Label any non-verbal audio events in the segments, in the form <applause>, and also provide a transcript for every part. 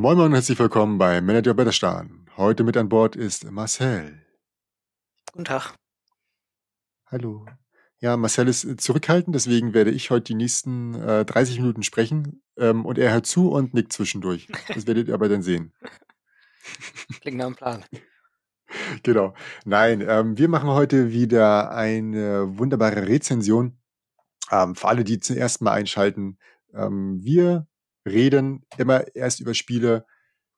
Moin Moin und herzlich willkommen bei Manager Betterstern. Heute mit an Bord ist Marcel. Guten Tag. Hallo. Ja, Marcel ist zurückhaltend, deswegen werde ich heute die nächsten äh, 30 Minuten sprechen ähm, und er hört zu und nickt zwischendurch. Das werdet ihr aber dann sehen. <laughs> Klingt nach einem Plan. <laughs> Genau. Nein, ähm, wir machen heute wieder eine wunderbare Rezension. Ähm, für alle, die zum ersten Mal einschalten, ähm, wir reden immer erst über Spiele,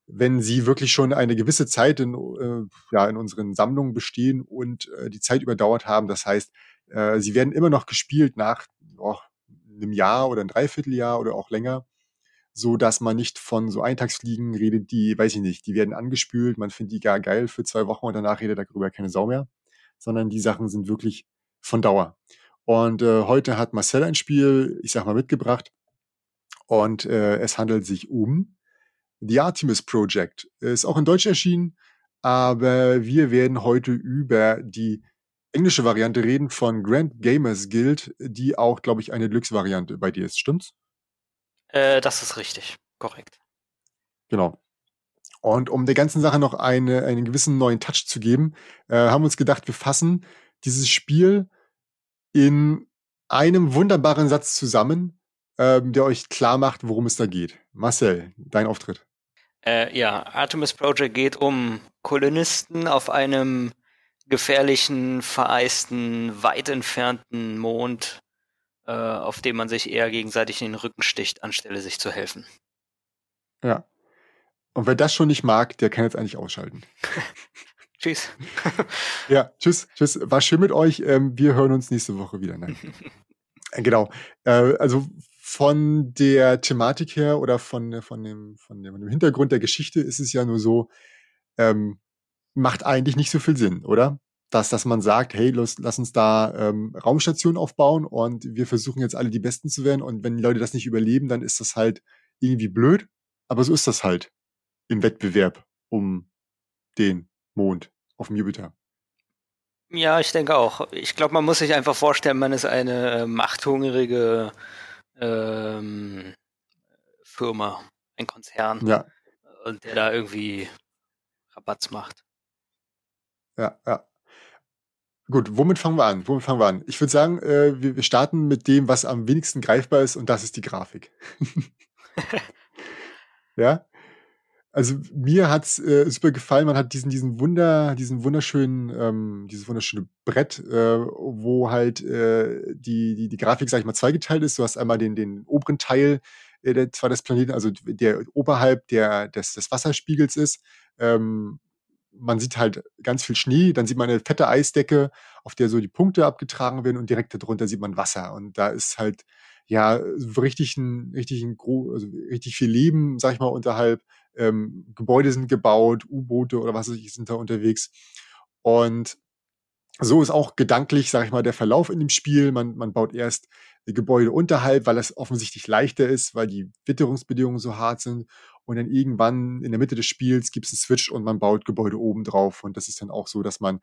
wenn sie wirklich schon eine gewisse Zeit in, äh, ja, in unseren Sammlungen bestehen und äh, die Zeit überdauert haben. Das heißt, äh, sie werden immer noch gespielt nach oh, einem Jahr oder ein Dreivierteljahr oder auch länger, so dass man nicht von so Eintagsfliegen redet, die, weiß ich nicht, die werden angespült, man findet die gar geil für zwei Wochen und danach redet darüber keine Sau mehr, sondern die Sachen sind wirklich von Dauer. Und äh, heute hat Marcel ein Spiel, ich sag mal, mitgebracht. Und äh, es handelt sich um The Artemis Project. Ist auch in Deutsch erschienen, aber wir werden heute über die englische Variante reden von Grand Gamers Guild, die auch, glaube ich, eine Deluxe-Variante bei dir ist. Stimmt's? Äh, das ist richtig. Korrekt. Genau. Und um der ganzen Sache noch eine, einen gewissen neuen Touch zu geben, äh, haben wir uns gedacht, wir fassen dieses Spiel in einem wunderbaren Satz zusammen, ähm, der euch klar macht, worum es da geht. Marcel, dein Auftritt. Äh, ja, Artemis Project geht um Kolonisten auf einem gefährlichen, vereisten, weit entfernten Mond, äh, auf dem man sich eher gegenseitig in den Rücken sticht, anstelle sich zu helfen. Ja. Und wer das schon nicht mag, der kann jetzt eigentlich ausschalten. <laughs> tschüss. <laughs> ja, tschüss, tschüss. War schön mit euch. Ähm, wir hören uns nächste Woche wieder. Nein. <laughs> genau. Äh, also von der Thematik her oder von, von, dem, von, dem, Hintergrund der Geschichte ist es ja nur so, ähm, macht eigentlich nicht so viel Sinn, oder? Dass, dass man sagt, hey, los, lass uns da ähm, Raumstationen aufbauen und wir versuchen jetzt alle die Besten zu werden und wenn die Leute das nicht überleben, dann ist das halt irgendwie blöd, aber so ist das halt im Wettbewerb um den Mond auf dem Jupiter. Ja, ich denke auch. Ich glaube, man muss sich einfach vorstellen, man ist eine äh, machthungrige ähm, Firma, ein Konzern. Ja. Und der da irgendwie Rabatz macht. Ja, ja. Gut, womit fangen wir an? Womit fangen wir an? Ich würde sagen, äh, wir, wir starten mit dem, was am wenigsten greifbar ist, und das ist die Grafik. <laughs> ja? Also mir hat's äh, super gefallen. Man hat diesen diesen Wunder, diesen wunderschönen, ähm, dieses wunderschöne Brett, äh, wo halt äh, die die die Grafik, sag ich mal, zweigeteilt ist. Du hast einmal den den oberen Teil äh, der zwar des Planeten, also der oberhalb der des des Wasserspiegels ist. Ähm, man sieht halt ganz viel Schnee, dann sieht man eine fette Eisdecke, auf der so die Punkte abgetragen werden und direkt darunter sieht man Wasser und da ist halt ja richtig ein richtig ein also richtig viel Leben, sag ich mal, unterhalb ähm, Gebäude sind gebaut, U-Boote oder was weiß ich sind da unterwegs. Und so ist auch gedanklich, sag ich mal, der Verlauf in dem Spiel. Man, man baut erst Gebäude unterhalb, weil es offensichtlich leichter ist, weil die Witterungsbedingungen so hart sind. Und dann irgendwann in der Mitte des Spiels gibt es einen Switch und man baut Gebäude oben drauf. Und das ist dann auch so, dass man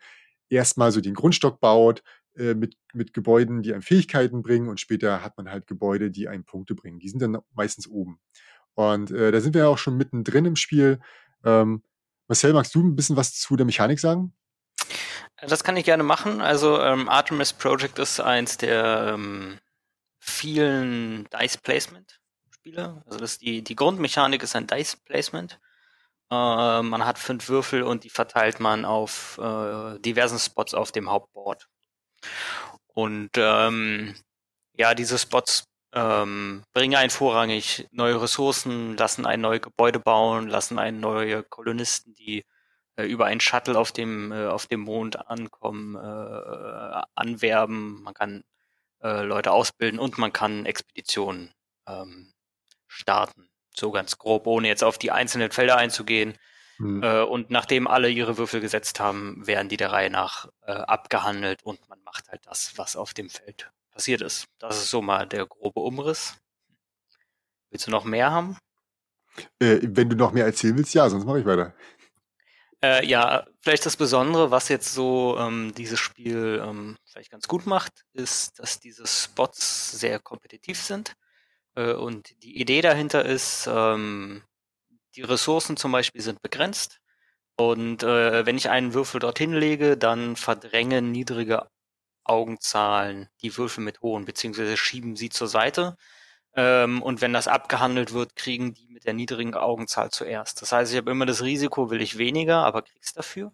erstmal so den Grundstock baut äh, mit, mit Gebäuden, die einem Fähigkeiten bringen und später hat man halt Gebäude, die einem Punkte bringen. Die sind dann meistens oben. Und äh, da sind wir ja auch schon mittendrin im Spiel. Ähm, Marcel, magst du ein bisschen was zu der Mechanik sagen? Das kann ich gerne machen. Also ähm, Artemis Project ist eins der ähm, vielen Dice Placement Spiele. Also das die, die Grundmechanik ist ein Dice Placement. Äh, man hat fünf Würfel und die verteilt man auf äh, diversen Spots auf dem Hauptboard. Und ähm, ja, diese Spots ähm, bringen einen vorrangig neue Ressourcen, lassen ein neues Gebäude bauen, lassen einen neue Kolonisten, die äh, über einen Shuttle auf dem äh, auf dem Mond ankommen, äh, anwerben. Man kann äh, Leute ausbilden und man kann Expeditionen ähm, starten. So ganz grob, ohne jetzt auf die einzelnen Felder einzugehen. Hm. Äh, und nachdem alle ihre Würfel gesetzt haben, werden die der Reihe nach äh, abgehandelt und man macht halt das, was auf dem Feld passiert ist. Das ist so mal der grobe Umriss. Willst du noch mehr haben? Äh, wenn du noch mehr erzählen willst, ja, sonst mache ich weiter. Äh, ja, vielleicht das Besondere, was jetzt so ähm, dieses Spiel ähm, vielleicht ganz gut macht, ist, dass diese Spots sehr kompetitiv sind. Äh, und die Idee dahinter ist, ähm, die Ressourcen zum Beispiel sind begrenzt. Und äh, wenn ich einen Würfel dorthin lege, dann verdrängen niedrige Augenzahlen die Würfel mit hohen, beziehungsweise schieben sie zur Seite. Ähm, und wenn das abgehandelt wird, kriegen die mit der niedrigen Augenzahl zuerst. Das heißt, ich habe immer das Risiko, will ich weniger, aber krieg's dafür.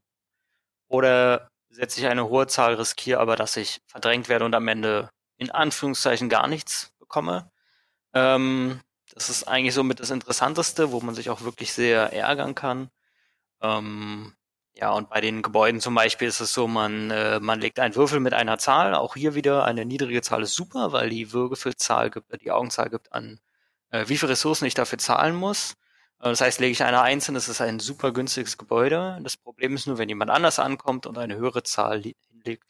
Oder setze ich eine hohe Zahl, riskiere aber, dass ich verdrängt werde und am Ende in Anführungszeichen gar nichts bekomme. Ähm, das ist eigentlich somit das Interessanteste, wo man sich auch wirklich sehr ärgern kann. Ähm, ja, und bei den Gebäuden zum Beispiel ist es so, man, äh, man legt einen Würfel mit einer Zahl. Auch hier wieder eine niedrige Zahl ist super, weil die Würfelzahl gibt, die Augenzahl gibt an, äh, wie viele Ressourcen ich dafür zahlen muss. Äh, das heißt, lege ich eine einzelne, das ist ein super günstiges Gebäude. Das Problem ist nur, wenn jemand anders ankommt und eine höhere Zahl hinlegt,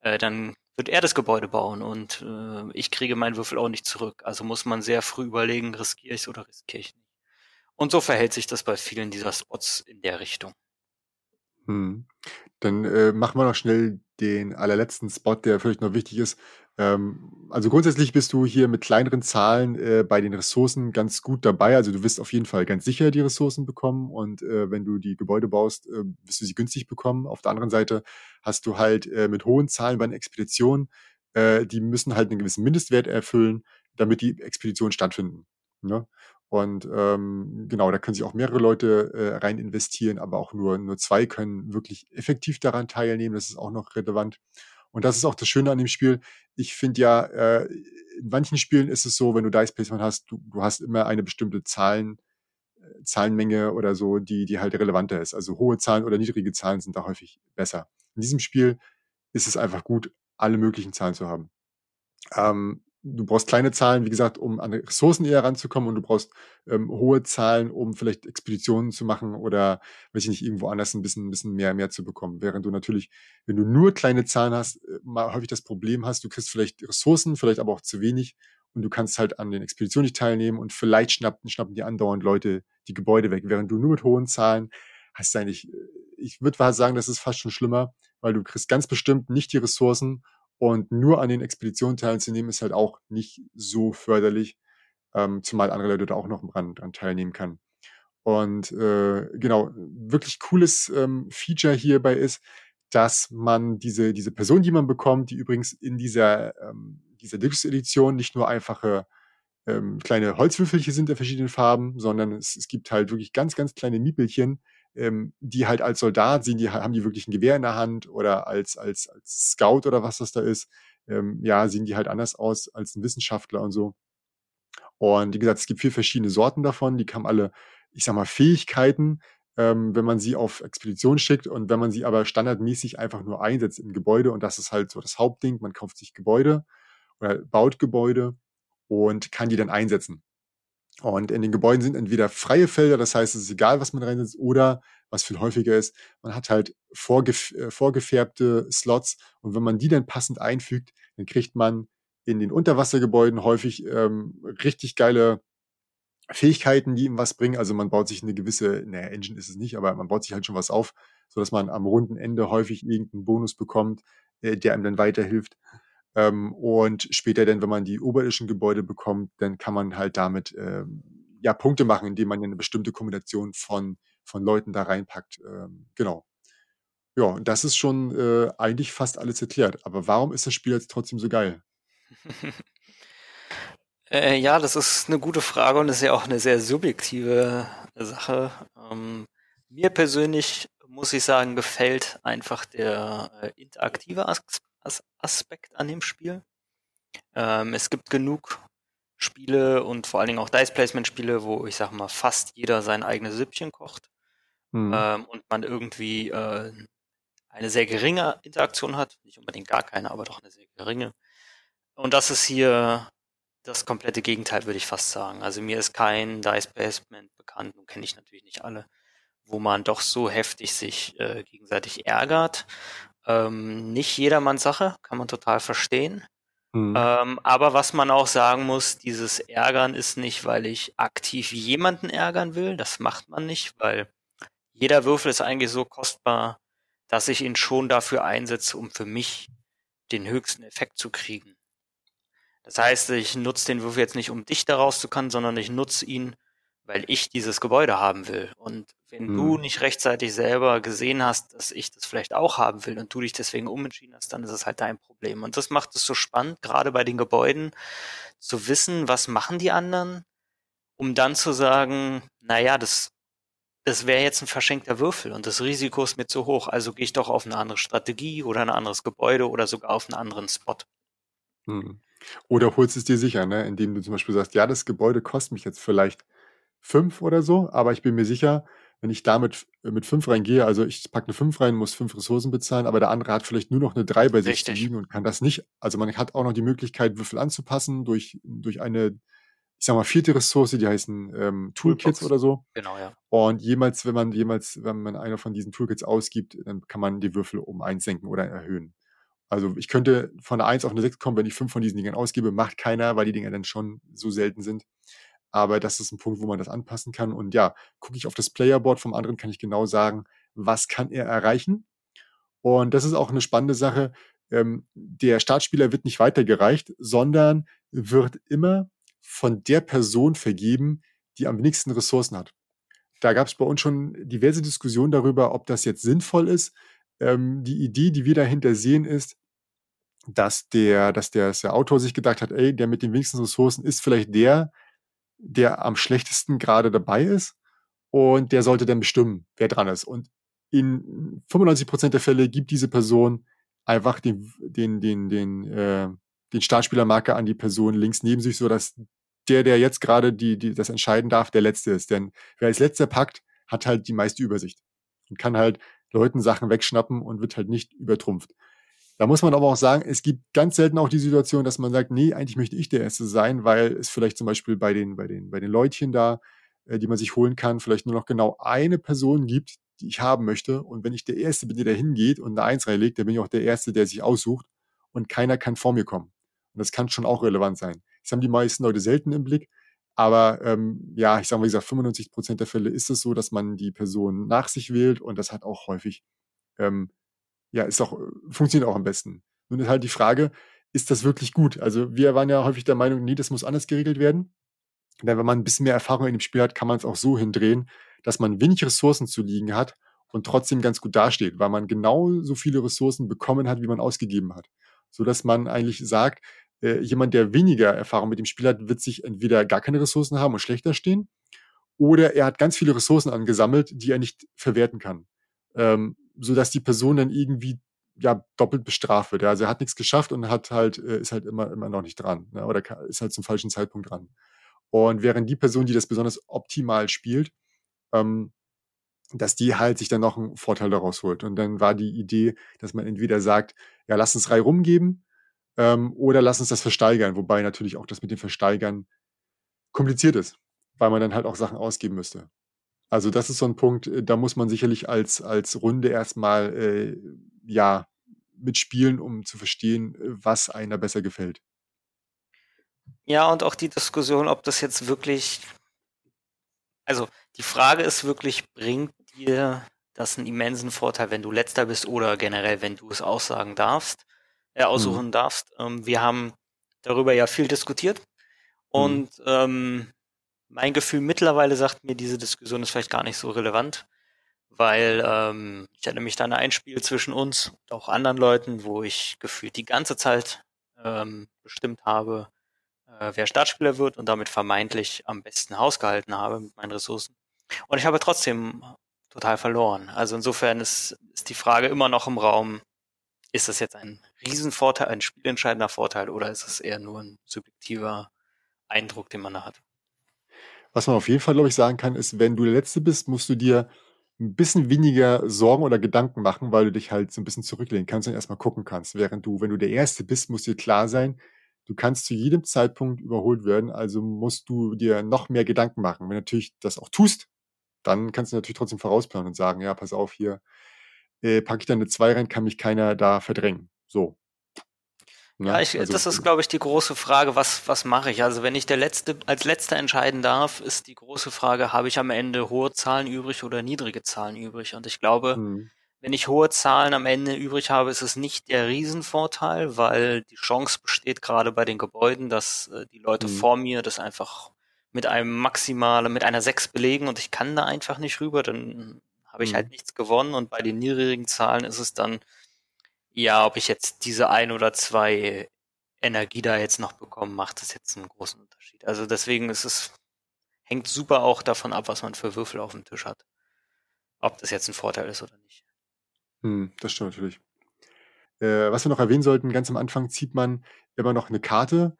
äh, dann wird er das Gebäude bauen und äh, ich kriege meinen Würfel auch nicht zurück. Also muss man sehr früh überlegen, riskiere ich es oder riskiere ich nicht. Und so verhält sich das bei vielen dieser Spots in der Richtung. Hm. Dann äh, machen wir noch schnell den allerletzten Spot, der vielleicht noch wichtig ist. Ähm, also grundsätzlich bist du hier mit kleineren Zahlen äh, bei den Ressourcen ganz gut dabei. Also du wirst auf jeden Fall ganz sicher die Ressourcen bekommen und äh, wenn du die Gebäude baust, äh, wirst du sie günstig bekommen. Auf der anderen Seite hast du halt äh, mit hohen Zahlen bei einer Expedition, äh, die müssen halt einen gewissen Mindestwert erfüllen, damit die Expeditionen stattfinden. Ne? Und ähm, genau, da können sich auch mehrere Leute äh, rein investieren, aber auch nur, nur zwei können wirklich effektiv daran teilnehmen. Das ist auch noch relevant. Und das ist auch das Schöne an dem Spiel. Ich finde ja, äh, in manchen Spielen ist es so, wenn du Dice Placement hast, du, du hast immer eine bestimmte Zahlen, äh, Zahlenmenge oder so, die, die halt relevanter ist. Also hohe Zahlen oder niedrige Zahlen sind da häufig besser. In diesem Spiel ist es einfach gut, alle möglichen Zahlen zu haben. Ähm, du brauchst kleine Zahlen, wie gesagt, um an Ressourcen eher ranzukommen und du brauchst ähm, hohe Zahlen, um vielleicht Expeditionen zu machen oder, weiß ich nicht, irgendwo anders ein bisschen, ein bisschen mehr, mehr zu bekommen. Während du natürlich, wenn du nur kleine Zahlen hast, äh, mal häufig das Problem hast, du kriegst vielleicht Ressourcen, vielleicht aber auch zu wenig und du kannst halt an den Expeditionen nicht teilnehmen und vielleicht schnappen, schnappen dir andauernd Leute die Gebäude weg. Während du nur mit hohen Zahlen hast eigentlich, äh, ich würde sagen, das ist fast schon schlimmer, weil du kriegst ganz bestimmt nicht die Ressourcen und nur an den Expeditionen teilzunehmen, ist halt auch nicht so förderlich, ähm, zumal andere Leute da auch noch dran, dran teilnehmen kann. Und äh, genau, wirklich cooles ähm, Feature hierbei ist, dass man diese, diese Person, die man bekommt, die übrigens in dieser, ähm, dieser Deluxe-Edition nicht nur einfache ähm, kleine Holzwürfelchen sind der verschiedenen Farben, sondern es, es gibt halt wirklich ganz, ganz kleine Miepelchen, ähm, die halt als Soldat sehen, die haben die wirklich ein Gewehr in der Hand oder als, als, als Scout oder was das da ist, ähm, ja, sehen die halt anders aus als ein Wissenschaftler und so. Und wie gesagt, es gibt vier verschiedene Sorten davon, die haben alle, ich sag mal, Fähigkeiten, ähm, wenn man sie auf Expedition schickt und wenn man sie aber standardmäßig einfach nur einsetzt in Gebäude und das ist halt so das Hauptding, man kauft sich Gebäude oder baut Gebäude und kann die dann einsetzen. Und in den Gebäuden sind entweder freie Felder, das heißt, es ist egal, was man reinsetzt, oder was viel häufiger ist, man hat halt vorgef äh, vorgefärbte Slots und wenn man die dann passend einfügt, dann kriegt man in den Unterwassergebäuden häufig ähm, richtig geile Fähigkeiten, die ihm was bringen. Also man baut sich eine gewisse, naja, Engine ist es nicht, aber man baut sich halt schon was auf, so dass man am runden Ende häufig irgendeinen Bonus bekommt, äh, der einem dann weiterhilft. Ähm, und später dann, wenn man die oberirdischen Gebäude bekommt, dann kann man halt damit ähm, ja Punkte machen, indem man eine bestimmte Kombination von, von Leuten da reinpackt. Ähm, genau. Ja, und das ist schon äh, eigentlich fast alles erklärt. Aber warum ist das Spiel jetzt trotzdem so geil? <laughs> äh, ja, das ist eine gute Frage und ist ja auch eine sehr subjektive Sache. Ähm, mir persönlich muss ich sagen, gefällt einfach der äh, interaktive Aspekt Aspekt an dem Spiel. Ähm, es gibt genug Spiele und vor allen Dingen auch Dice Placement Spiele, wo ich sag mal fast jeder sein eigenes Süppchen kocht mhm. ähm, und man irgendwie äh, eine sehr geringe Interaktion hat, nicht unbedingt gar keine, aber doch eine sehr geringe. Und das ist hier das komplette Gegenteil, würde ich fast sagen. Also mir ist kein Dice Placement bekannt, nun kenne ich natürlich nicht alle, wo man doch so heftig sich äh, gegenseitig ärgert ähm, nicht jedermanns Sache, kann man total verstehen. Mhm. Ähm, aber was man auch sagen muss, dieses Ärgern ist nicht, weil ich aktiv jemanden ärgern will. Das macht man nicht, weil jeder Würfel ist eigentlich so kostbar, dass ich ihn schon dafür einsetze, um für mich den höchsten Effekt zu kriegen. Das heißt, ich nutze den Würfel jetzt nicht, um dich daraus zu können, sondern ich nutze ihn, weil ich dieses Gebäude haben will. Und wenn hm. du nicht rechtzeitig selber gesehen hast, dass ich das vielleicht auch haben will und du dich deswegen umentschieden hast, dann ist es halt dein Problem. Und das macht es so spannend, gerade bei den Gebäuden, zu wissen, was machen die anderen, um dann zu sagen, naja, das, das wäre jetzt ein verschenkter Würfel und das Risiko ist mir zu hoch, also gehe ich doch auf eine andere Strategie oder ein anderes Gebäude oder sogar auf einen anderen Spot. Hm. Oder holst es dir sicher, ne? indem du zum Beispiel sagst, ja, das Gebäude kostet mich jetzt vielleicht fünf oder so, aber ich bin mir sicher, wenn ich damit äh, mit fünf reingehe, also ich packe eine fünf rein, muss fünf Ressourcen bezahlen, aber der andere hat vielleicht nur noch eine drei bei sich liegen und kann das nicht. Also man hat auch noch die Möglichkeit, Würfel anzupassen durch, durch eine, ich sag mal, vierte Ressource, die heißen ähm, Toolkits Toolbox. oder so. Genau, ja. Und jemals, wenn man jemals, wenn man einer von diesen Toolkits ausgibt, dann kann man die Würfel um eins senken oder erhöhen. Also ich könnte von einer eins auf eine sechs kommen, wenn ich fünf von diesen Dingern ausgebe, macht keiner, weil die Dinger dann schon so selten sind. Aber das ist ein Punkt, wo man das anpassen kann. Und ja, gucke ich auf das Playerboard vom anderen, kann ich genau sagen, was kann er erreichen. Und das ist auch eine spannende Sache. Ähm, der Startspieler wird nicht weitergereicht, sondern wird immer von der Person vergeben, die am wenigsten Ressourcen hat. Da gab es bei uns schon diverse Diskussionen darüber, ob das jetzt sinnvoll ist. Ähm, die Idee, die wir dahinter sehen, ist, dass der, dass der, dass der Autor sich gedacht hat, ey, der mit den wenigsten Ressourcen ist vielleicht der, der am schlechtesten gerade dabei ist und der sollte dann bestimmen, wer dran ist. Und in 95 Prozent der Fälle gibt diese Person einfach den, den, den, den, äh, den Startspielermarker an die Person links neben sich, so dass der, der jetzt gerade die, die das entscheiden darf, der Letzte ist. Denn wer als Letzter packt, hat halt die meiste Übersicht und kann halt Leuten Sachen wegschnappen und wird halt nicht übertrumpft. Da muss man aber auch sagen, es gibt ganz selten auch die Situation, dass man sagt, nee, eigentlich möchte ich der Erste sein, weil es vielleicht zum Beispiel bei den, bei den, bei den Leutchen da, äh, die man sich holen kann, vielleicht nur noch genau eine Person gibt, die ich haben möchte. Und wenn ich der Erste bin, der da hingeht und eine Eins reinlegt, dann bin ich auch der Erste, der sich aussucht und keiner kann vor mir kommen. Und das kann schon auch relevant sein. Das haben die meisten Leute selten im Blick. Aber ähm, ja, ich sage mal, wie gesagt, 95 Prozent der Fälle ist es so, dass man die Person nach sich wählt und das hat auch häufig ähm, ja, ist auch, funktioniert auch am besten. Nun ist halt die Frage, ist das wirklich gut? Also wir waren ja häufig der Meinung, nee, das muss anders geregelt werden. Denn wenn man ein bisschen mehr Erfahrung in dem Spiel hat, kann man es auch so hindrehen, dass man wenig Ressourcen zu liegen hat und trotzdem ganz gut dasteht, weil man genau so viele Ressourcen bekommen hat, wie man ausgegeben hat. So dass man eigentlich sagt, äh, jemand, der weniger Erfahrung mit dem Spiel hat, wird sich entweder gar keine Ressourcen haben und schlechter stehen, oder er hat ganz viele Ressourcen angesammelt, die er nicht verwerten kann. Ähm, so dass die Person dann irgendwie ja doppelt bestraft wird. Ja. Also er hat nichts geschafft und hat halt äh, ist halt immer immer noch nicht dran ne? oder ist halt zum falschen Zeitpunkt dran. Und während die Person, die das besonders optimal spielt, ähm, dass die halt sich dann noch einen Vorteil daraus holt. Und dann war die Idee, dass man entweder sagt, ja, lass uns drei rumgeben ähm, oder lass uns das versteigern. Wobei natürlich auch das mit dem Versteigern kompliziert ist, weil man dann halt auch Sachen ausgeben müsste. Also das ist so ein Punkt, äh, da muss man sicherlich als, als Runde erstmal äh, ja mitspielen, um zu verstehen, äh, was einer besser gefällt. Ja, und auch die Diskussion, ob das jetzt wirklich, also die Frage ist wirklich, bringt dir das einen immensen Vorteil, wenn du letzter bist oder generell, wenn du es aussagen darfst, äh, aussuchen mhm. darfst. Ähm, wir haben darüber ja viel diskutiert und mhm. ähm, mein Gefühl mittlerweile sagt mir, diese Diskussion ist vielleicht gar nicht so relevant, weil ähm, ich erinnere mich da an ein Spiel zwischen uns und auch anderen Leuten, wo ich gefühlt die ganze Zeit ähm, bestimmt habe, äh, wer Startspieler wird und damit vermeintlich am besten Haus gehalten habe mit meinen Ressourcen. Und ich habe trotzdem total verloren. Also insofern ist, ist die Frage immer noch im Raum, ist das jetzt ein Riesenvorteil, ein spielentscheidender Vorteil oder ist es eher nur ein subjektiver Eindruck, den man da hat? Was man auf jeden Fall, glaube ich, sagen kann, ist, wenn du der Letzte bist, musst du dir ein bisschen weniger Sorgen oder Gedanken machen, weil du dich halt so ein bisschen zurücklehnen kannst und erstmal gucken kannst. Während du, wenn du der Erste bist, muss dir klar sein, du kannst zu jedem Zeitpunkt überholt werden, also musst du dir noch mehr Gedanken machen. Wenn du natürlich das auch tust, dann kannst du natürlich trotzdem vorausplanen und sagen, ja, pass auf, hier äh, packe ich dann eine 2 rein, kann mich keiner da verdrängen. So. Ja, ich, also, das ist, glaube ich, die große Frage, was, was mache ich? Also wenn ich der Letzte, als Letzter entscheiden darf, ist die große Frage, habe ich am Ende hohe Zahlen übrig oder niedrige Zahlen übrig? Und ich glaube, hm. wenn ich hohe Zahlen am Ende übrig habe, ist es nicht der Riesenvorteil, weil die Chance besteht gerade bei den Gebäuden, dass äh, die Leute hm. vor mir das einfach mit einem maximalen, mit einer 6 belegen und ich kann da einfach nicht rüber, dann habe ich halt mhm. nichts gewonnen und bei den niedrigen Zahlen ist es dann, ja, ob ich jetzt diese ein oder zwei Energie da jetzt noch bekomme, macht das jetzt einen großen Unterschied. Also deswegen ist es, hängt super auch davon ab, was man für Würfel auf dem Tisch hat. Ob das jetzt ein Vorteil ist oder nicht. Hm, das stimmt natürlich. Äh, was wir noch erwähnen sollten, ganz am Anfang zieht man immer noch eine Karte,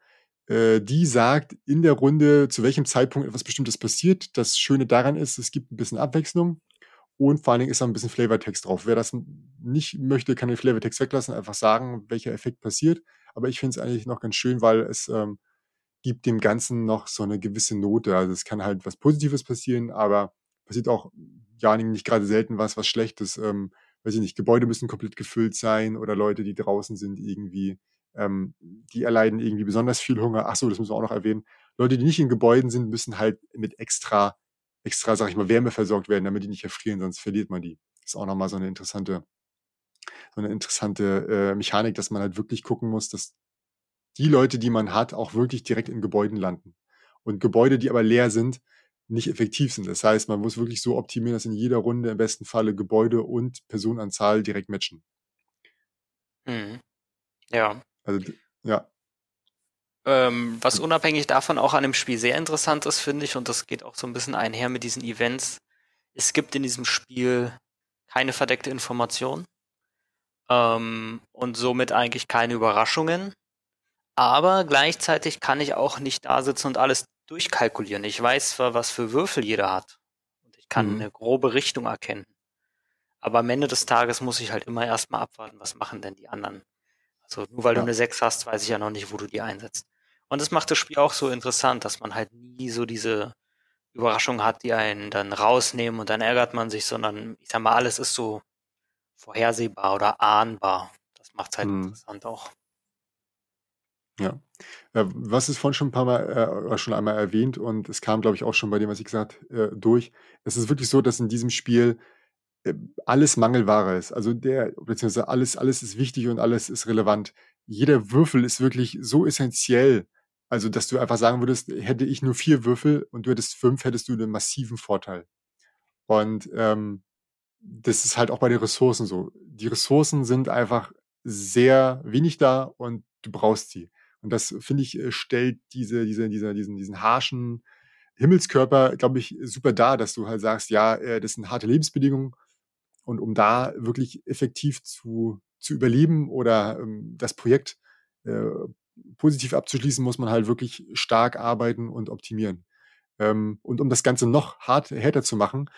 äh, die sagt in der Runde, zu welchem Zeitpunkt etwas Bestimmtes passiert. Das Schöne daran ist, es gibt ein bisschen Abwechslung und vor allen Dingen ist da ein bisschen Flavortext drauf. Wer das nicht möchte, kann den Flavortext weglassen, einfach sagen, welcher Effekt passiert. Aber ich finde es eigentlich noch ganz schön, weil es ähm, gibt dem Ganzen noch so eine gewisse Note. Also es kann halt was Positives passieren, aber passiert auch ja nicht gerade selten was, was Schlechtes. Ähm, weiß ich nicht, Gebäude müssen komplett gefüllt sein oder Leute, die draußen sind, irgendwie, ähm, die erleiden irgendwie besonders viel Hunger. Ach so, das müssen wir auch noch erwähnen. Leute, die nicht in Gebäuden sind, müssen halt mit extra, extra, sag ich mal, Wärme versorgt werden, damit die nicht erfrieren, sonst verliert man die. Das ist auch nochmal so eine interessante, so eine interessante äh, Mechanik, dass man halt wirklich gucken muss, dass die Leute, die man hat, auch wirklich direkt in Gebäuden landen. Und Gebäude, die aber leer sind, nicht effektiv sind. Das heißt, man muss wirklich so optimieren, dass in jeder Runde im besten Falle Gebäude und Personenanzahl direkt matchen. Mhm. Ja. Also, ja. Ähm, was unabhängig davon auch an dem Spiel sehr interessant ist, finde ich, und das geht auch so ein bisschen einher mit diesen Events, es gibt in diesem Spiel keine verdeckte Information ähm, und somit eigentlich keine Überraschungen. Aber gleichzeitig kann ich auch nicht da sitzen und alles durchkalkulieren. Ich weiß zwar, was für Würfel jeder hat. Und ich kann mhm. eine grobe Richtung erkennen. Aber am Ende des Tages muss ich halt immer erstmal abwarten, was machen denn die anderen. Also nur weil ja. du eine 6 hast, weiß ich ja noch nicht, wo du die einsetzt. Und das macht das Spiel auch so interessant, dass man halt nie so diese Überraschung hat, die einen dann rausnehmen und dann ärgert man sich, sondern ich sag mal, alles ist so vorhersehbar oder ahnbar. Das macht es halt mhm. interessant auch. Ja. Äh, was ist vorhin schon ein paar Mal äh, schon einmal erwähnt und es kam, glaube ich, auch schon bei dem, was ich gesagt äh, durch. Es ist wirklich so, dass in diesem Spiel äh, alles Mangelware ist. Also der, beziehungsweise alles, alles ist wichtig und alles ist relevant. Jeder Würfel ist wirklich so essentiell. Also, dass du einfach sagen würdest, hätte ich nur vier Würfel und du hättest fünf, hättest du einen massiven Vorteil. Und ähm, das ist halt auch bei den Ressourcen so. Die Ressourcen sind einfach sehr wenig da und du brauchst sie. Und das, finde ich, äh, stellt diese, diese, diese, diesen, diesen harschen Himmelskörper, glaube ich, super dar, dass du halt sagst, ja, äh, das sind harte Lebensbedingungen. Und um da wirklich effektiv zu, zu überleben oder ähm, das Projekt äh, positiv abzuschließen, muss man halt wirklich stark arbeiten und optimieren. Ähm, und um das Ganze noch hart, härter zu machen,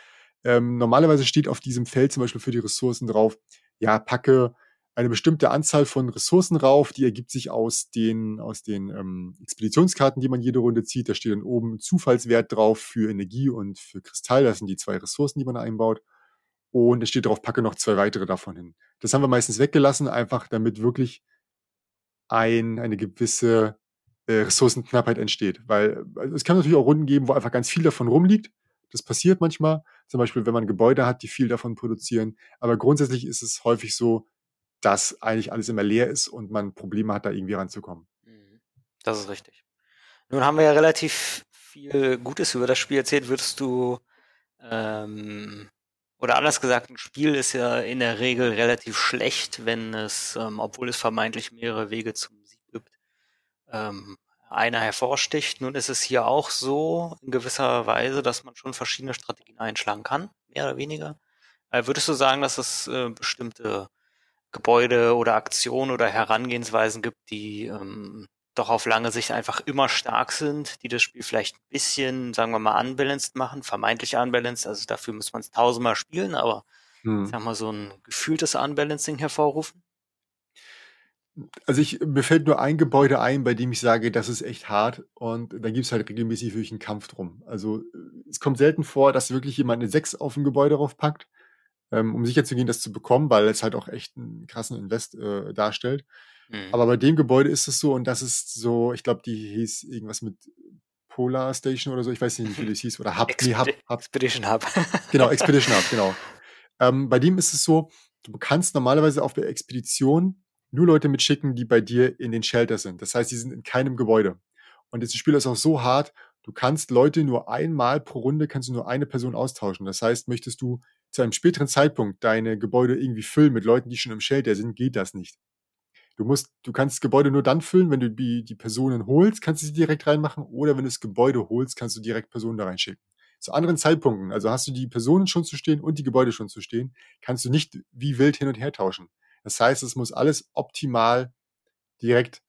ähm, normalerweise steht auf diesem Feld zum Beispiel für die Ressourcen drauf, ja, packe eine bestimmte Anzahl von Ressourcen rauf, die ergibt sich aus den, aus den ähm, Expeditionskarten, die man jede Runde zieht. Da steht dann oben Zufallswert drauf für Energie und für Kristall. Das sind die zwei Ressourcen, die man einbaut. Und es steht drauf, packe noch zwei weitere davon hin. Das haben wir meistens weggelassen, einfach damit wirklich ein, eine gewisse äh, Ressourcenknappheit entsteht. Weil also es kann natürlich auch Runden geben, wo einfach ganz viel davon rumliegt. Das passiert manchmal. Zum Beispiel, wenn man Gebäude hat, die viel davon produzieren. Aber grundsätzlich ist es häufig so, dass eigentlich alles immer leer ist und man Probleme hat, da irgendwie ranzukommen. Mhm. Das ist richtig. Nun haben wir ja relativ viel Gutes über das Spiel erzählt. Würdest du, ähm, oder anders gesagt, ein Spiel ist ja in der Regel relativ schlecht, wenn es, ähm, obwohl es vermeintlich mehrere Wege zum Sieg gibt, ähm, einer hervorsticht. Nun ist es hier auch so in gewisser Weise, dass man schon verschiedene Strategien einschlagen kann, mehr oder weniger. Äh, würdest du sagen, dass es äh, bestimmte Gebäude oder Aktionen oder Herangehensweisen gibt, die ähm, doch auf lange Sicht einfach immer stark sind, die das Spiel vielleicht ein bisschen, sagen wir mal, unbalanced machen, vermeintlich unbalanced. Also dafür muss man es tausendmal spielen, aber hm. sagen wir so ein gefühltes Unbalancing hervorrufen. Also ich, mir fällt nur ein Gebäude ein, bei dem ich sage, das ist echt hart und da gibt es halt regelmäßig wirklich einen Kampf drum. Also es kommt selten vor, dass wirklich jemand eine 6 auf ein Gebäude draufpackt ähm, um sicherzugehen, das zu bekommen, weil es halt auch echt einen krassen Invest äh, darstellt. Mhm. Aber bei dem Gebäude ist es so und das ist so, ich glaube, die hieß irgendwas mit Polar Station oder so, ich weiß nicht, wie <laughs> das hieß, oder Hub, Expedi nee, Hub, Hub. Expedition Hub. genau, <laughs> Expedition Hub, genau. Ähm, bei dem ist es so, du kannst normalerweise auf der Expedition nur Leute mitschicken, die bei dir in den Shelter sind. Das heißt, die sind in keinem Gebäude. Und das Spiel ist auch so hart, Du kannst Leute nur einmal pro Runde, kannst du nur eine Person austauschen. Das heißt, möchtest du zu einem späteren Zeitpunkt deine Gebäude irgendwie füllen mit Leuten, die schon im Shelter sind, geht das nicht. Du musst, du kannst das Gebäude nur dann füllen, wenn du die, die Personen holst, kannst du sie direkt reinmachen, oder wenn du das Gebäude holst, kannst du direkt Personen da reinschicken. Zu anderen Zeitpunkten, also hast du die Personen schon zu stehen und die Gebäude schon zu stehen, kannst du nicht wie wild hin und her tauschen. Das heißt, es muss alles optimal direkt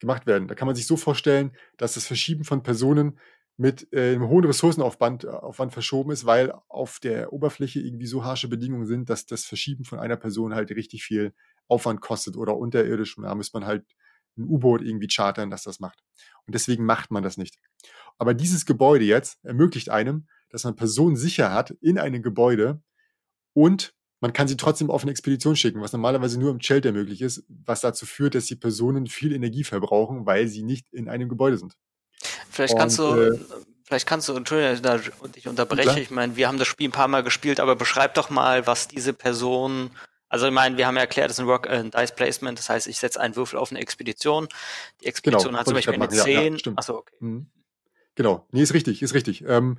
gemacht werden. Da kann man sich so vorstellen, dass das Verschieben von Personen mit äh, einem hohen Ressourcenaufwand äh, Aufwand verschoben ist, weil auf der Oberfläche irgendwie so harsche Bedingungen sind, dass das Verschieben von einer Person halt richtig viel Aufwand kostet oder unterirdisch. Da muss man halt ein U-Boot irgendwie chartern, dass das macht. Und deswegen macht man das nicht. Aber dieses Gebäude jetzt ermöglicht einem, dass man Personen sicher hat in einem Gebäude und man kann sie trotzdem auf eine Expedition schicken, was normalerweise nur im Shelter möglich ist, was dazu führt, dass die Personen viel Energie verbrauchen, weil sie nicht in einem Gebäude sind. Vielleicht und, kannst du, äh, vielleicht kannst du, Entschuldigung, da ich unterbreche, klar. ich meine, wir haben das Spiel ein paar Mal gespielt, aber beschreib doch mal, was diese Person, also ich meine, wir haben ja erklärt, das ist ein Work, äh, Dice Placement, das heißt, ich setze einen Würfel auf eine Expedition, die Expedition genau, hat zum Beispiel eine 10, ja, ja, achso, okay. Mhm. Genau, nee, ist richtig, ist richtig. Ähm,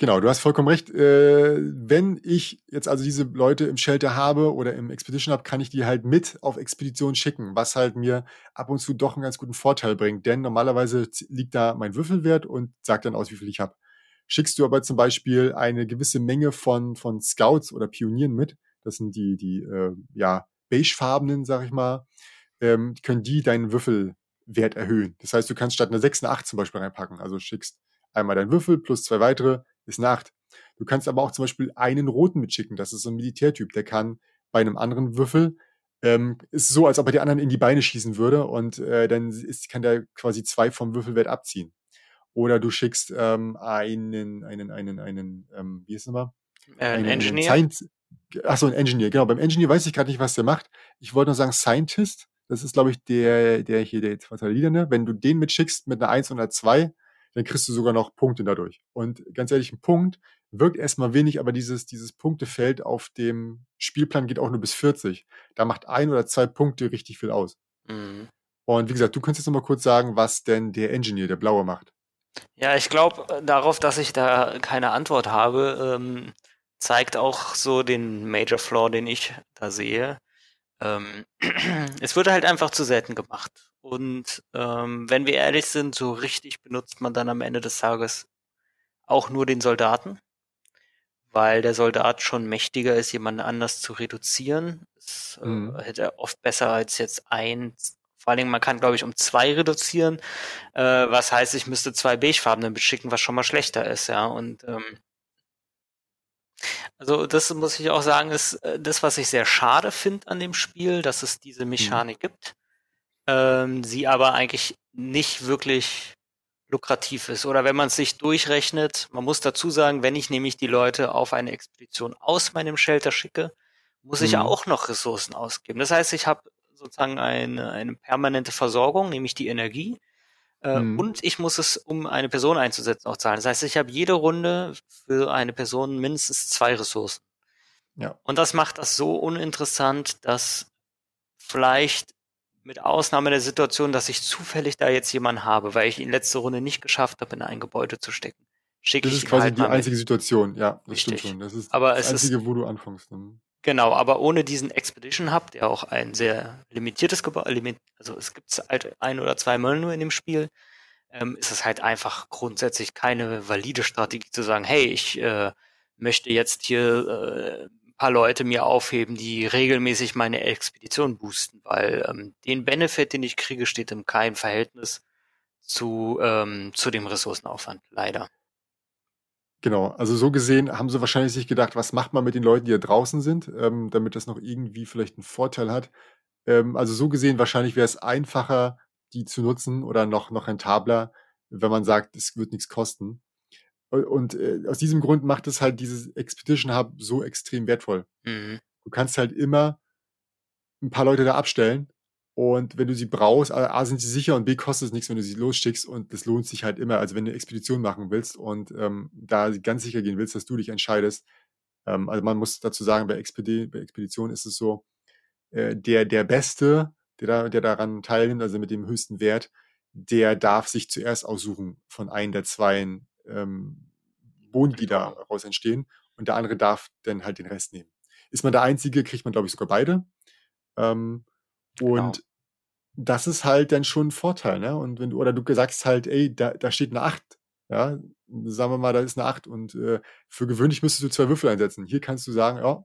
Genau, du hast vollkommen recht. Äh, wenn ich jetzt also diese Leute im Shelter habe oder im Expedition habe, kann ich die halt mit auf Expedition schicken, was halt mir ab und zu doch einen ganz guten Vorteil bringt. Denn normalerweise liegt da mein Würfelwert und sagt dann aus, wie viel ich habe. Schickst du aber zum Beispiel eine gewisse Menge von, von Scouts oder Pionieren mit, das sind die, die äh, ja, beigefarbenen, sag ich mal, ähm, können die deinen Würfelwert erhöhen. Das heißt, du kannst statt einer 6 eine 8 zum Beispiel reinpacken. Also schickst einmal deinen Würfel plus zwei weitere, ist eine 8. Du kannst aber auch zum Beispiel einen roten mitschicken. Das ist so ein Militärtyp. Der kann bei einem anderen Würfel ähm, ist so, als ob er die anderen in die Beine schießen würde und äh, dann ist, kann der quasi zwei vom Würfelwert abziehen. Oder du schickst ähm, einen, einen, einen, einen, ähm, wie ist es nochmal? Äh, ein Engineer. Science, achso, ein Engineer, genau. Beim Engineer weiß ich gerade nicht, was der macht. Ich wollte nur sagen Scientist. Das ist, glaube ich, der, der hier, der zweite Lieder, Wenn du den mitschickst mit einer 1 und einer 2, dann kriegst du sogar noch Punkte dadurch. Und ganz ehrlich, ein Punkt wirkt erstmal wenig, aber dieses, dieses Punktefeld auf dem Spielplan geht auch nur bis 40. Da macht ein oder zwei Punkte richtig viel aus. Mhm. Und wie gesagt, du kannst jetzt nochmal kurz sagen, was denn der Engineer, der Blaue, macht. Ja, ich glaube, äh, darauf, dass ich da keine Antwort habe, ähm, zeigt auch so den Major Flaw, den ich da sehe. Ähm, <clears throat> es wurde halt einfach zu selten gemacht. Und ähm, wenn wir ehrlich sind, so richtig benutzt man dann am Ende des Tages auch nur den Soldaten, weil der Soldat schon mächtiger ist, jemanden anders zu reduzieren. Das äh, mhm. hätte oft besser als jetzt ein. Vor allen Dingen, man kann, glaube ich, um zwei reduzieren, äh, was heißt, ich müsste zwei beigefarbene beschicken, was schon mal schlechter ist, ja. Und ähm, also das muss ich auch sagen, ist äh, das, was ich sehr schade finde an dem Spiel, dass es diese mhm. Mechanik mhm. gibt ähm, sie aber eigentlich nicht wirklich lukrativ ist. Oder wenn man es sich durchrechnet, man muss dazu sagen, wenn ich nämlich die Leute auf eine Expedition aus meinem Shelter schicke, muss mhm. ich auch noch Ressourcen ausgeben. Das heißt, ich habe sozusagen eine, eine permanente Versorgung, nämlich die Energie. Äh, mhm. Und ich muss es, um eine Person einzusetzen, auch zahlen. Das heißt, ich habe jede Runde für eine Person mindestens zwei Ressourcen. Ja. Und das macht das so uninteressant, dass vielleicht mit Ausnahme der Situation, dass ich zufällig da jetzt jemanden habe, weil ich ihn letzte Runde nicht geschafft habe, in ein Gebäude zu stecken. Schicke das ist quasi halt die einzige mit. Situation, ja, das Richtig. stimmt schon. Das ist aber das Einzige, ist, wo du anfängst. Dann. Genau, aber ohne diesen Expedition Hub, der auch ein sehr limitiertes Gebäude, also es gibt halt ein oder zwei Mal nur in dem Spiel, ähm, ist es halt einfach grundsätzlich keine valide Strategie zu sagen, hey, ich äh, möchte jetzt hier äh, paar Leute mir aufheben, die regelmäßig meine Expedition boosten, weil ähm, den Benefit, den ich kriege, steht im keinem Verhältnis zu, ähm, zu dem Ressourcenaufwand, leider. Genau, also so gesehen haben sie wahrscheinlich sich gedacht, was macht man mit den Leuten, die da draußen sind, ähm, damit das noch irgendwie vielleicht einen Vorteil hat. Ähm, also so gesehen wahrscheinlich wäre es einfacher, die zu nutzen oder noch, noch rentabler, wenn man sagt, es wird nichts kosten. Und äh, aus diesem Grund macht es halt dieses Expedition Hub so extrem wertvoll. Mhm. Du kannst halt immer ein paar Leute da abstellen und wenn du sie brauchst, A, sind sie sicher und B, kostet es nichts, wenn du sie losschickst und das lohnt sich halt immer. Also wenn du eine Expedition machen willst und ähm, da ganz sicher gehen willst, dass du dich entscheidest. Ähm, also man muss dazu sagen, bei, Expedi bei Expedition ist es so, äh, der, der Beste, der, da, der daran teilnimmt, also mit dem höchsten Wert, der darf sich zuerst aussuchen von einem der zwei ähm, Boni, die Genau. daraus entstehen. Und der andere darf dann halt den Rest nehmen. Ist man der Einzige, kriegt man, glaube ich, sogar beide. Ähm, Genau. Das ist halt dann schon ein Vorteil, ne? Und wenn du, oder du sagst halt, ey, da, da steht eine 8, ja, sagen wir mal, da ist eine 8 und äh, für gewöhnlich müsstest du zwei Würfel einsetzen. Hier kannst du sagen, ja,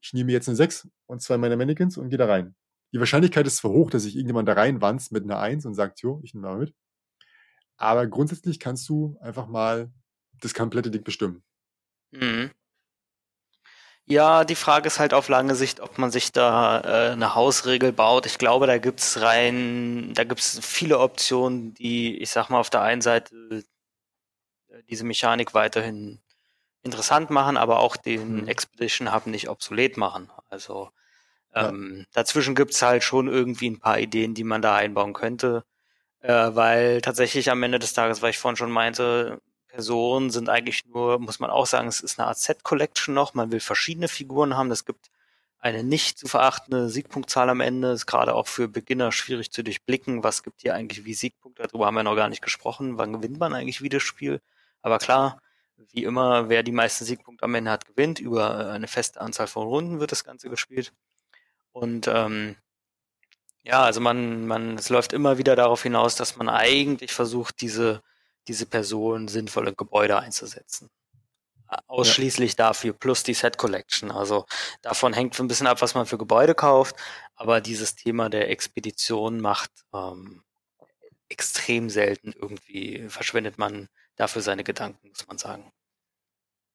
ich nehme jetzt eine 6 und zwei meiner Mannequins und gehe da rein. Die Wahrscheinlichkeit ist zwar hoch, dass sich irgendjemand da reinwanzt mit einer 1 und sagt, jo, ich nehme mal mit. Aber grundsätzlich kannst du einfach mal das komplette Ding bestimmen. Mhm. Ja, die Frage ist halt auf lange Sicht, ob man sich da äh, eine Hausregel baut. Ich glaube, da gibt's rein, da gibt's viele Optionen, die, ich sag mal, auf der einen Seite äh, diese Mechanik weiterhin interessant machen, aber auch den Mhm. Expedition Hub nicht obsolet machen. Also Ja. ähm, dazwischen gibt's halt schon irgendwie ein paar Ideen, die man da einbauen könnte. Äh, weil tatsächlich am Ende des Tages, weil ich vorhin schon meinte, Personen sind eigentlich nur, muss man auch sagen, es ist eine Art Set-Collection noch. Man will verschiedene Figuren haben. Es gibt eine nicht zu verachtende Siegpunktzahl am Ende. Ist gerade auch für Beginner schwierig zu durchblicken. Was gibt hier eigentlich wie Siegpunkte? Darüber haben wir noch gar nicht gesprochen. Wann gewinnt man eigentlich wie das Spiel? Aber klar, wie immer, wer die meisten Siegpunkte am Ende hat, gewinnt. Über eine feste Anzahl von Runden wird das Ganze gespielt. Und ähm, ja, also man, man, es läuft immer wieder darauf hinaus, dass man eigentlich versucht, diese, diese Person sinnvolle Gebäude einzusetzen. Ausschließlich dafür, plus die Set Collection. Also davon hängt ein bisschen ab, was man für Gebäude kauft, aber dieses Thema der Expedition macht ähm, extrem selten irgendwie, verschwendet man dafür seine Gedanken, muss man sagen.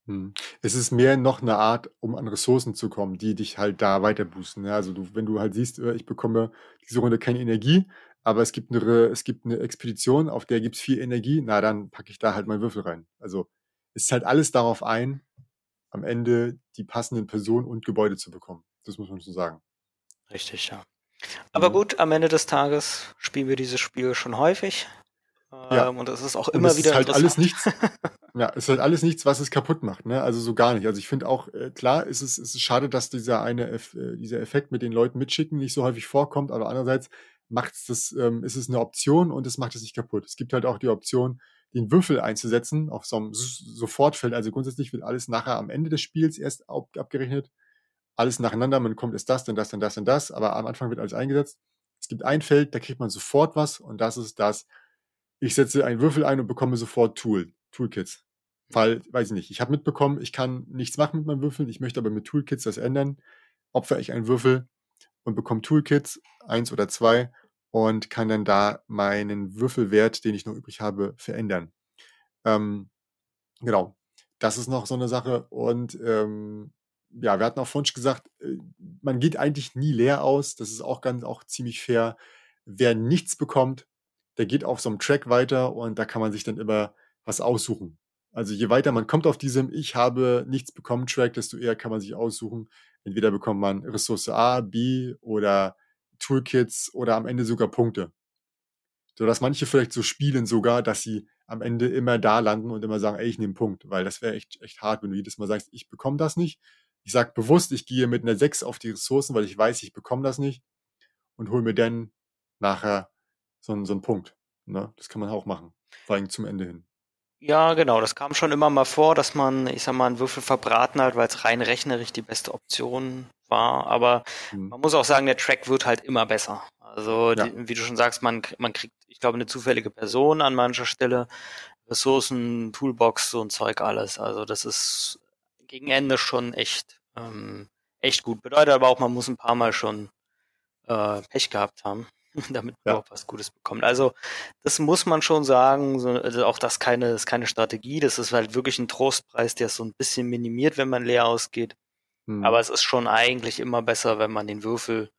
Hm. Es ist mehr noch eine Art, um an Ressourcen zu kommen, die dich halt da weiter boosten. Ja, also du, wenn du halt siehst, äh, ich bekomme diese Runde keine Energie, aber es gibt eine, es gibt eine Expedition, auf der gibt's viel Energie, na dann packe ich da halt meinen Würfel rein. Also es zahlt alles darauf ein, am Ende die passenden Personen und Gebäude zu bekommen. Das muss man schon sagen. Richtig, ja. Aber Mhm. gut, am Ende des Tages spielen wir dieses Spiel schon häufig. Ja. Ähm, und es ist auch immer es wieder ist halt alles nichts, <laughs> ja, es ist halt alles nichts, was es kaputt macht, ne? Also so gar nicht. Also ich finde auch, äh, klar, ist es, ist es schade, dass dieser eine, Eff, äh, dieser Effekt mit den Leuten mitschicken nicht so häufig vorkommt, aber andererseits macht's das, ähm, ist es eine Option und es macht es nicht kaputt. Es gibt halt auch die Option, den Würfel einzusetzen auf so einem Sofortfeld. Also grundsätzlich wird alles nachher am Ende des Spiels erst ab, abgerechnet. Alles nacheinander, man kommt erst das, dann das, dann das, dann das, aber am Anfang wird alles eingesetzt. Es gibt ein Feld, da kriegt man sofort was und das ist das, ich setze einen Würfel ein und bekomme sofort Tool, Toolkits. Weil, weiß ich nicht, ich habe mitbekommen, ich kann nichts machen mit meinem Würfel, ich möchte aber mit Toolkits das ändern. Opfer ich einen Würfel und bekomme Toolkits, eins oder zwei, und kann dann da meinen Würfelwert, den ich noch übrig habe, verändern. Ähm, genau. Das ist noch so eine Sache. Und ähm, ja, wir hatten auch schon gesagt, äh, man geht eigentlich nie leer aus. Das ist auch ganz, auch ziemlich fair. Wer nichts bekommt, der geht auf so einem Track weiter und da kann man sich dann immer was aussuchen. Also je weiter man kommt auf diesem Ich habe nichts bekommen Track, desto eher kann man sich aussuchen. Entweder bekommt man Ressource A, B oder Toolkits oder am Ende sogar Punkte. So dass manche vielleicht so spielen sogar, dass sie am Ende immer da landen und immer sagen, ey, ich nehme einen Punkt, weil das wäre echt, echt hart, wenn du jedes Mal sagst, ich bekomme das nicht. Ich sag bewusst, ich gehe mit einer 6 auf die Ressourcen, weil ich weiß, ich bekomme das nicht und hole mir dann nachher so einen, so einen Punkt. Ne? Das kann man auch machen, vor allem zum Ende hin. Ja, genau. Das kam schon immer mal vor, dass man, ich sag mal, einen Würfel verbraten hat, weil es rein rechnerisch die beste Option war. Aber Hm. man muss auch sagen, der Track wird halt immer besser. Also, Ja. die, wie du schon sagst, man, man kriegt, ich glaube, eine zufällige Person an mancher Stelle, Ressourcen, Toolbox, so ein Zeug alles. Also, das ist gegen Ende schon echt, ähm, echt gut. Bedeutet aber auch, man muss ein paar Mal schon äh, Pech gehabt haben, <laughs> damit man Ja. überhaupt was Gutes bekommt. Also das muss man schon sagen. So, also auch das keine, ist keine Strategie. Das ist halt wirklich ein Trostpreis, der ist so ein bisschen minimiert, wenn man leer ausgeht. Hm. Aber es ist schon eigentlich immer besser, wenn man den Würfel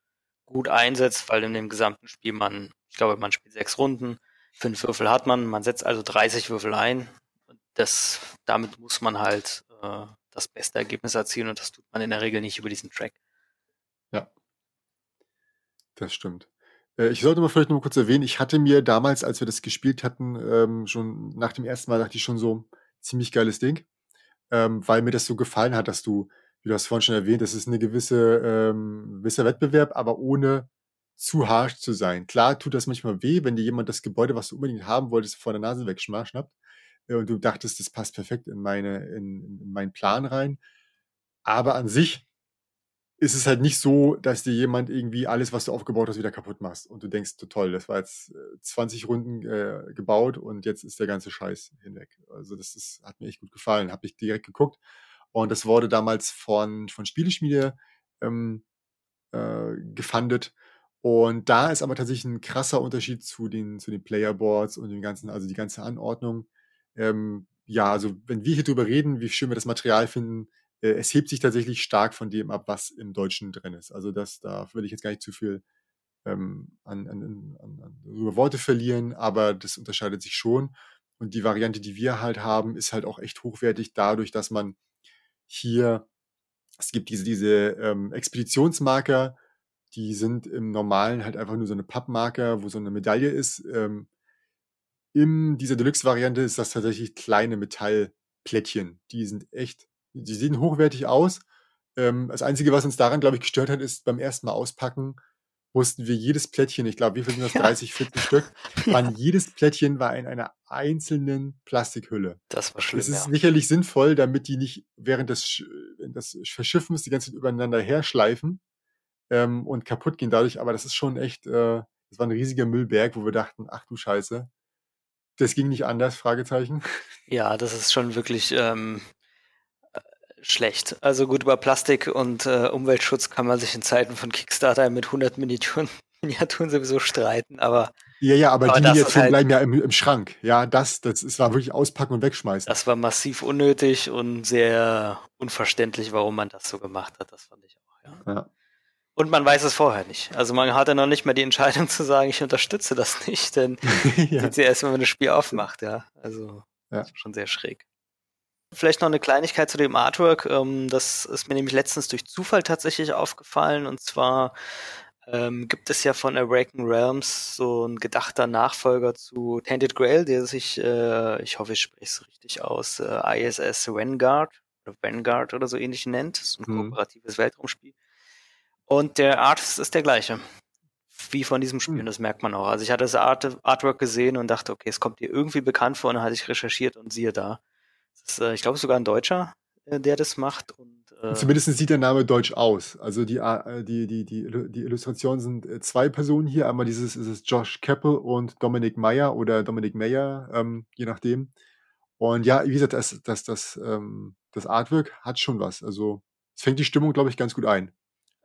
gut einsetzt, weil in dem gesamten Spiel man, ich glaube, man spielt sechs Runden, fünf Würfel hat man, man setzt also 30 Würfel ein. Und das, damit muss man halt äh, das beste Ergebnis erzielen und das tut man in der Regel nicht über diesen Track. Das stimmt. Äh, Ich sollte mal vielleicht noch mal kurz erwähnen, ich hatte mir damals, als wir das gespielt hatten, ähm, schon nach dem ersten Mal dachte ich schon so, ziemlich geiles Ding, ähm, weil mir das so gefallen hat, dass du, wie du hast vorhin schon erwähnt, das ist eine gewisse, ähm, gewisser Wettbewerb, aber ohne zu harsch zu sein. Klar tut das manchmal weh, wenn dir jemand das Gebäude, was du unbedingt haben wolltest, vor der Nase wegschnappt äh, und du dachtest, das passt perfekt in meine, in, in meinen Plan rein. Aber an sich ist es halt nicht so, dass dir jemand irgendwie alles, was du aufgebaut hast, wieder kaputt machst. Und du denkst, toll, das war jetzt 20 äh, Runden äh, gebaut und jetzt ist der ganze Scheiß hinweg. Also das ist, hat mir echt gut gefallen. Habe ich direkt geguckt. Und das wurde damals von, von Spieleschmiede ähm, äh, gefundet. Und da ist aber tatsächlich ein krasser Unterschied zu den, zu den Playerboards und den ganzen, also die ganze Anordnung. Ähm, ja, also wenn wir hier drüber reden, wie schön wir das Material finden, es hebt sich tatsächlich stark von dem ab, was im Deutschen drin ist. Also das, da würde ich jetzt gar nicht zu viel ähm, an, an, an, an über Worte verlieren, aber das unterscheidet sich schon. Und die Variante, die wir halt haben, ist halt auch echt hochwertig dadurch, dass man hier, es gibt diese, diese ähm, Expeditionsmarker, die sind im Normalen halt einfach nur so eine Pappmarker, wo so eine Medaille ist. Ähm, in dieser Deluxe-Variante ist das tatsächlich kleine Metallplättchen. Die sind echt die sehen hochwertig aus. Ähm, das Einzige, was uns daran, glaube ich, gestört hat, ist beim ersten Mal auspacken, mussten wir jedes Plättchen, ich glaube, wie viel sind das? Ja. 30, 40 <laughs> Stück, waren jedes Plättchen war in einer einzelnen Plastikhülle. Das war schlimm. Das ist ja. sicherlich sinnvoll, damit die nicht während des, des Verschiffens die ganze Zeit übereinander herschleifen ähm, und kaputt gehen dadurch. Aber das ist schon echt, äh, das war ein riesiger Müllberg, wo wir dachten, ach du Scheiße, das ging nicht anders, Fragezeichen. Ja, das ist schon wirklich ähm, schlecht. Also gut, über Plastik und äh, Umweltschutz kann man sich in Zeiten von Kickstarter mit 100 Miniaturen, <laughs> Miniaturen sowieso streiten, aber ja, ja, aber, aber die Miniaturen halt, bleiben ja im, im, Schrank. Ja, das, das, das war wirklich auspacken und wegschmeißen. Das war massiv unnötig und sehr unverständlich, warum man das so gemacht hat. Das fand ich auch, ja. ja. Und man weiß es vorher nicht. Also man hatte noch nicht mehr die Entscheidung <laughs> zu sagen, ich unterstütze das nicht, denn <laughs> ja. sieht sie erst, wenn man das Spiel aufmacht, ja. Also ja. Schon sehr schräg. Vielleicht noch eine Kleinigkeit zu dem Artwork. Ähm, das ist mir nämlich letztens durch Zufall tatsächlich aufgefallen. Und zwar ähm, gibt es ja von Awaken Realms so ein gedachter Nachfolger zu Tainted Grail, der sich, äh, ich hoffe, ich spreche es richtig aus, äh, ISS Vanguard oder Vanguard oder so ähnlich nennt. Das ist ein mhm. kooperatives Weltraumspiel. Und der Artist ist der gleiche wie von diesem Spiel. Und mhm. das merkt man auch. Also ich hatte das Art Artwork gesehen und dachte, okay, es kommt dir irgendwie bekannt vor und dann hatte ich recherchiert und siehe da. Ist, äh, ich glaube, sogar ein Deutscher, äh, der das macht. Und, äh, Zumindest sieht der Name deutsch aus. Also die, äh, die, die, die, die Illustrationen sind äh, zwei Personen hier. Einmal dieses ist es Josh Keppel und Dominik Meyer oder Dominik Meyer, ähm, je nachdem. Und ja, wie gesagt, das, das, das, ähm, das Artwork hat schon was. Also es fängt die Stimmung, glaube ich, ganz gut ein.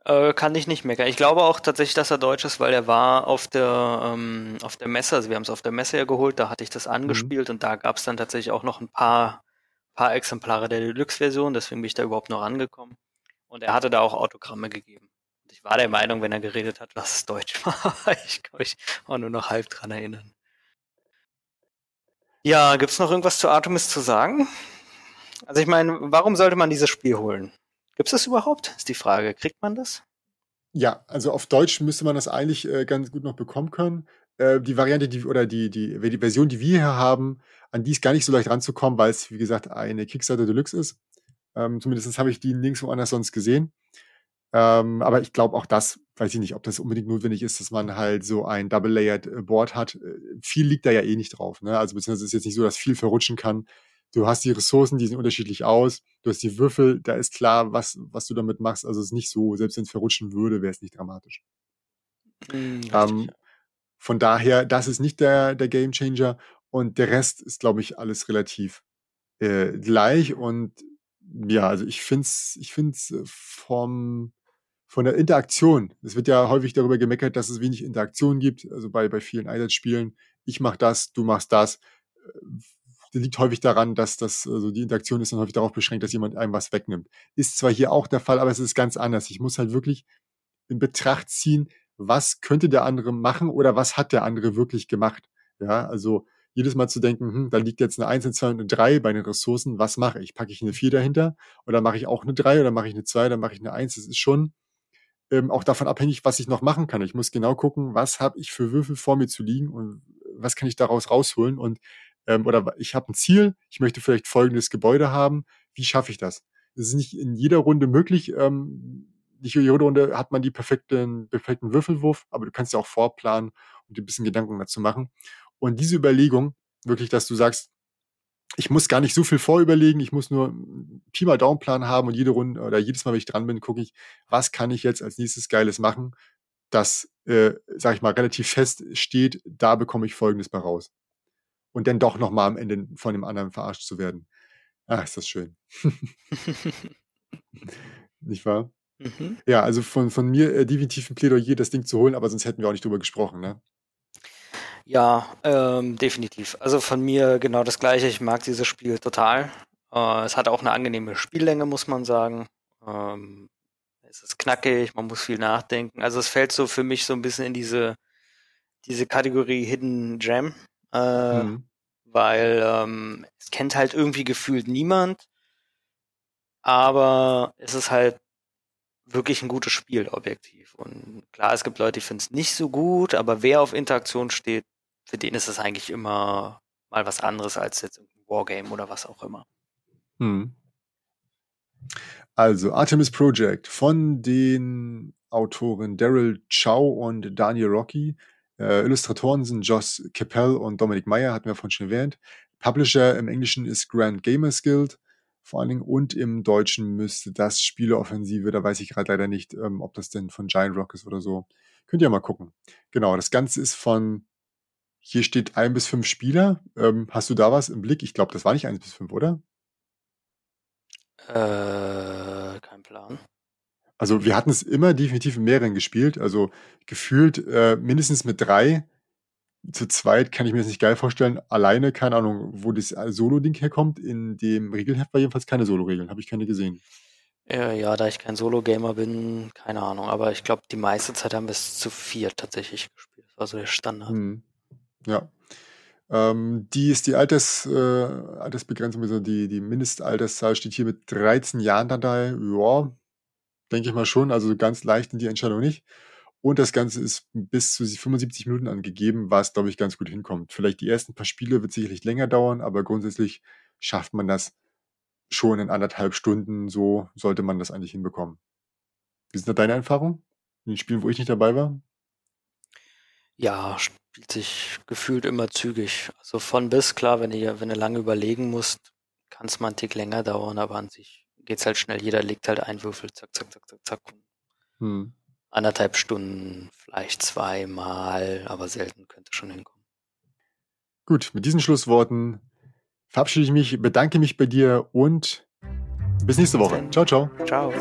Äh, kann ich nicht meckern. Ich glaube auch tatsächlich, dass er deutsch ist, weil er war auf der, ähm, auf der Messe, also wir haben es auf der Messe ja geholt, da hatte ich das mhm. angespielt mhm. und da gab es dann tatsächlich auch noch ein paar paar Exemplare der Deluxe-Version, deswegen bin ich da überhaupt noch angekommen. Und er hatte da auch Autogramme gegeben. Und ich war der Meinung, wenn er geredet hat, dass es Deutsch <laughs> war. ich kann mich auch nur noch halb dran erinnern. Ja, gibt's noch irgendwas zu Artemis zu sagen? Also ich meine, warum sollte man dieses Spiel holen? Gibt's das überhaupt? Ist die Frage. Kriegt man das? Ja, also auf Deutsch müsste man das eigentlich äh, ganz gut noch bekommen können. Äh, die Variante, die oder die, die, die Version, die wir hier haben, an die ist gar nicht so leicht ranzukommen, weil es, wie gesagt, eine Kickstarter Deluxe ist. Ähm, zumindest habe ich die nirgendwo anders sonst gesehen. Ähm, aber ich glaube auch das, weiß ich nicht, ob das unbedingt notwendig ist, dass man halt so ein Double-Layered Board hat. Viel liegt da ja eh nicht drauf. Ne? Also beziehungsweise ist jetzt nicht so, dass viel verrutschen kann. Du hast die Ressourcen, die sehen unterschiedlich aus. Du hast die Würfel, da ist klar, was, was du damit machst. Also es ist nicht so, selbst wenn es verrutschen würde, wäre es nicht dramatisch. Mhm, ähm, von daher, das ist nicht der, der Game Changer. Und der Rest ist, glaube ich, alles relativ äh, gleich. Und ja, also ich finde es ich find's äh, vom, von der Interaktion. Es wird ja häufig darüber gemeckert, dass es wenig Interaktion gibt. Also bei, bei vielen Einsatzspielen. Ich mache das, du machst das. Das äh, liegt häufig daran, dass das, also die Interaktion ist dann häufig darauf beschränkt, dass jemand einem was wegnimmt. Ist zwar hier auch der Fall, aber es ist ganz anders. Ich muss halt wirklich in Betracht ziehen, was könnte der andere machen oder was hat der andere wirklich gemacht. Ja, also jedes Mal zu denken, hm, da liegt jetzt eine 1, eine 2 und eine 3 bei den Ressourcen, was mache ich? Packe ich eine 4 dahinter oder mache ich auch eine 3 oder mache ich eine 2 oder mache ich eine 1? Das ist schon ähm, auch davon abhängig, was ich noch machen kann. Ich muss genau gucken, was habe ich für Würfel vor mir zu liegen und was kann ich daraus rausholen und ähm, oder ich habe ein Ziel, ich möchte vielleicht folgendes Gebäude haben, wie schaffe ich das? Das ist nicht in jeder Runde möglich, ähm, nicht jede Runde hat man die perfekten, perfekten Würfelwurf, aber du kannst ja auch vorplanen und dir ein bisschen Gedanken dazu machen. Und diese Überlegung, wirklich, dass du sagst, ich muss gar nicht so viel vorüberlegen, ich muss nur Pi mal Daumenplan haben und jede Runde oder jedes Mal, wenn ich dran bin, gucke ich, was kann ich jetzt als nächstes Geiles machen, das, äh, sag ich mal, relativ fest steht, da bekomme ich Folgendes bei raus. Und dann doch nochmal am Ende von dem anderen verarscht zu werden. Ach, ist das schön. <laughs> nicht wahr? Mhm. Ja, also von, von mir äh, definitiv ein Plädoyer, das Ding zu holen, aber sonst hätten wir auch nicht drüber gesprochen, ne? Ja, ähm, definitiv. Also von mir genau das gleiche. Ich mag dieses Spiel total. Äh, es hat auch eine angenehme Spiellänge, muss man sagen. Ähm, es ist knackig, man muss viel nachdenken. Also es fällt so für mich so ein bisschen in diese, diese Kategorie Hidden Gem, äh, mhm. weil ähm, es kennt halt irgendwie gefühlt niemand, aber es ist halt wirklich ein gutes Spiel, objektiv. Und klar, es gibt Leute, die finden es nicht so gut, aber wer auf Interaktion steht, für den ist es eigentlich immer mal was anderes als jetzt ein Wargame oder was auch immer. Hm. Also Artemis Project von den Autoren Daryl Chow und Daniel Rocky. Äh, Illustratoren sind Joss Capel und Dominic Meyer, hatten wir vorhin schon erwähnt. Publisher im Englischen ist Grand Gamers Guild vor allen Dingen. Und im Deutschen müsste das Spieleoffensive, da weiß ich gerade leider nicht, ähm, ob das denn von Giant Rock ist oder so. Könnt ihr mal gucken. Genau, das Ganze ist von, hier steht ein bis fünf Spieler. Ähm, hast du da was im Blick? Ich glaube, das war nicht eins bis fünf, oder? Äh, kein Plan. Also wir hatten es immer definitiv in mehreren gespielt, also gefühlt äh, mindestens mit drei zu zweit kann ich mir das nicht geil vorstellen. Alleine, keine Ahnung, wo das Solo-Ding herkommt. In dem Regelheft war jedenfalls keine Solo-Regeln. Habe ich keine gesehen. Ja, ja, da ich kein Solo-Gamer bin, keine Ahnung. Aber ich glaube, die meiste Zeit haben wir es zu vier tatsächlich gespielt. Das war so der Standard. Hm. Ja. Ähm, die ist die Alters, äh, Altersbegrenzung, also die, die Mindestalterszahl steht hier mit 13 Jahren dabei. Ja, denke ich mal schon. Also ganz leicht in die Entscheidung nicht. Und das Ganze ist bis zu 75 Minuten angegeben, was, glaube ich, ganz gut hinkommt. Vielleicht die ersten paar Spiele wird sicherlich länger dauern, aber grundsätzlich schafft man das schon in anderthalb Stunden. So sollte man das eigentlich hinbekommen. Wie sind da deine Erfahrungen in den Spielen, wo ich nicht dabei war? Ja, spielt sich gefühlt immer zügig. Also von bis, klar, wenn ihr, wenn du lange überlegen musst, kann es mal einen Tick länger dauern, aber an sich geht's halt schnell. Jeder legt halt einen Würfel, zack, zack, zack, zack, zack. Hm anderthalb Stunden, vielleicht zweimal, aber selten könnte schon hinkommen. Gut, mit diesen Schlussworten verabschiede ich mich, bedanke mich bei dir und bis nächste Woche. Ciao, ciao. Ciao.